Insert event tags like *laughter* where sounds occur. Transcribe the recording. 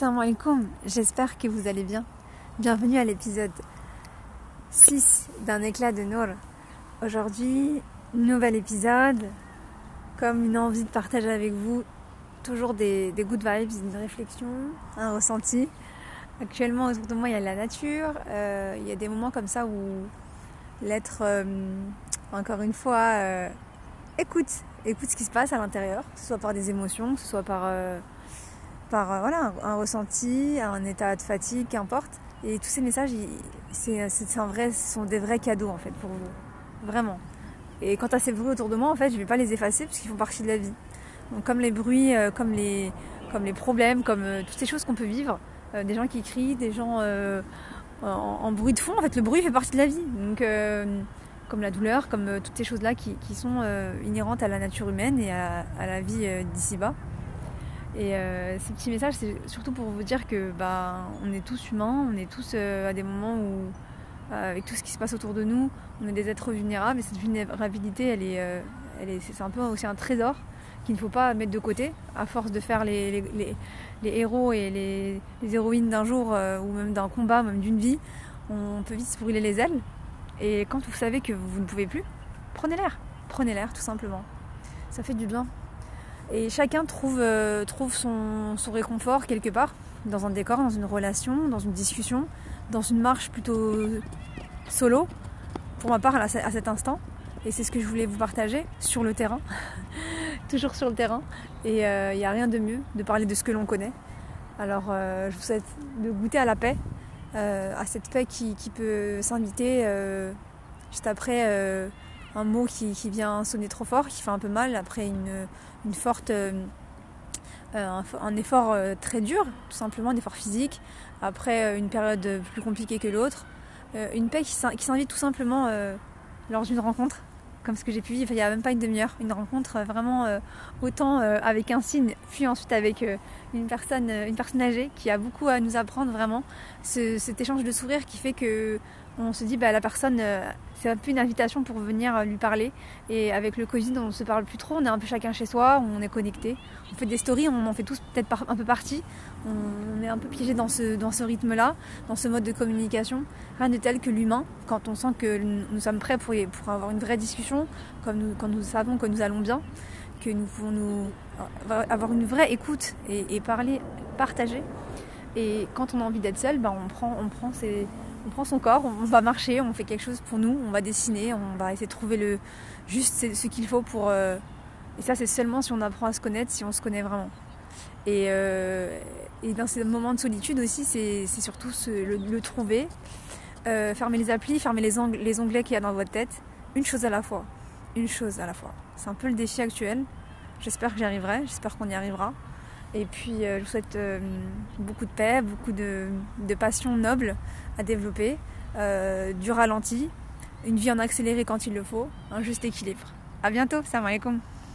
Salam alaikum, j'espère que vous allez bien. Bienvenue à l'épisode 6 d'un éclat de Nour. Aujourd'hui, nouvel épisode, comme une envie de partager avec vous toujours des, good vibes, une réflexion, un ressenti. Actuellement, autour de moi, il y a la nature, euh, il y a des moments comme ça où l'être, euh, encore une fois, euh, écoute, écoute ce qui se passe à l'intérieur, soit par des émotions, soit par par euh, voilà, un, ressenti, un état de fatigue, qu'importe. Et tous ces messages, c'est, un vrai, ce sont des vrais cadeaux en fait pour vous. Vraiment. Et quant à ces bruits autour de moi, en fait, je ne vais pas les effacer parce qu'ils font partie de la vie. Donc comme les bruits, euh, comme, les, comme les problèmes, comme euh, toutes ces choses qu'on peut vivre, des gens qui crient, des gens en, bruit de fond, en fait, le bruit fait partie de la vie. Donc comme la douleur, comme toutes ces choses-là qui, sont inhérentes à la nature humaine et à, à la vie d'ici-bas. Et euh, ces petits messages, c'est surtout pour vous dire que bah, on est tous humains, on est tous euh, à des moments où, euh, avec tout ce qui se passe autour de nous, on est des êtres vulnérables. Et cette vulnérabilité, elle est, elle est, c'est un peu aussi un trésor qu'il ne faut pas mettre de côté. À force de faire les, les, les, héros et les, héroïnes d'un jour, ou même d'un combat, même d'une vie, on peut vite se brûler les ailes. Et quand vous savez que vous ne pouvez plus, prenez l'air. Prenez l'air, tout simplement. Ça fait du bien. Et chacun trouve, euh, trouve son, réconfort quelque part, dans un décor, dans une relation, dans une discussion, dans une marche plutôt solo, pour ma part à, cet instant. Et c'est ce que je voulais vous partager sur le terrain, *laughs* toujours sur le terrain. Et il euh, n'y a rien de mieux de parler de ce que l'on connaît. Alors euh, je vous souhaite de goûter à la paix, à cette paix qui, qui peut s'inviter juste après un mot qui, vient sonner trop fort, qui fait un peu mal, après une, forte, euh, euh, un, effort euh, très dur, tout simplement, un effort physique, après une période plus compliquée que l'autre, une paix qui s'invite tout simplement lors d'une rencontre, comme ce que j'ai pu vivre il n'y a même pas une demi-heure, une rencontre vraiment autant avec un signe, puis ensuite avec une personne, une personne âgée qui a beaucoup à nous apprendre vraiment, cet échange de sourires qui fait que on se dit bah la personne c'est un peu une invitation pour venir euh, lui parler. Et avec le Covid, on ne se parle plus trop, on est un peu chacun chez soi, on est connecté. On fait des stories, on en fait tous peut-être un peu partie. On est un peu piégé dans ce, rythme-là, dans ce mode de communication. Rien de tel que l'humain, quand on sent que nous sommes prêts pour, avoir une vraie discussion, quand nous savons que nous allons bien, que nous pouvons nous, euh, avoir une vraie écoute et, parler, partager. Et quand on a envie d'être seul, ben on prend, on prend on prend son corps, on va marcher, on fait quelque chose pour nous, on va dessiner, on va essayer de trouver le juste ce qu'il faut pour. Euh, et ça, c'est seulement si on apprend à se connaître, si on se connaît vraiment. Et, euh, dans ces moments de solitude aussi, c'est surtout le, trouver, euh, fermer les applis, fermer les, les onglets qu'il y a dans votre tête, une chose à la fois. Une chose à la fois. C'est un peu le défi actuel. J'espère que j'y arriverai, j'espère qu'on y arrivera. Et puis euh, je vous souhaite euh, beaucoup de paix, beaucoup de, passion noble à développer, euh, du ralenti, une vie en accéléré quand il le faut, un juste équilibre. A bientôt, salam alaikum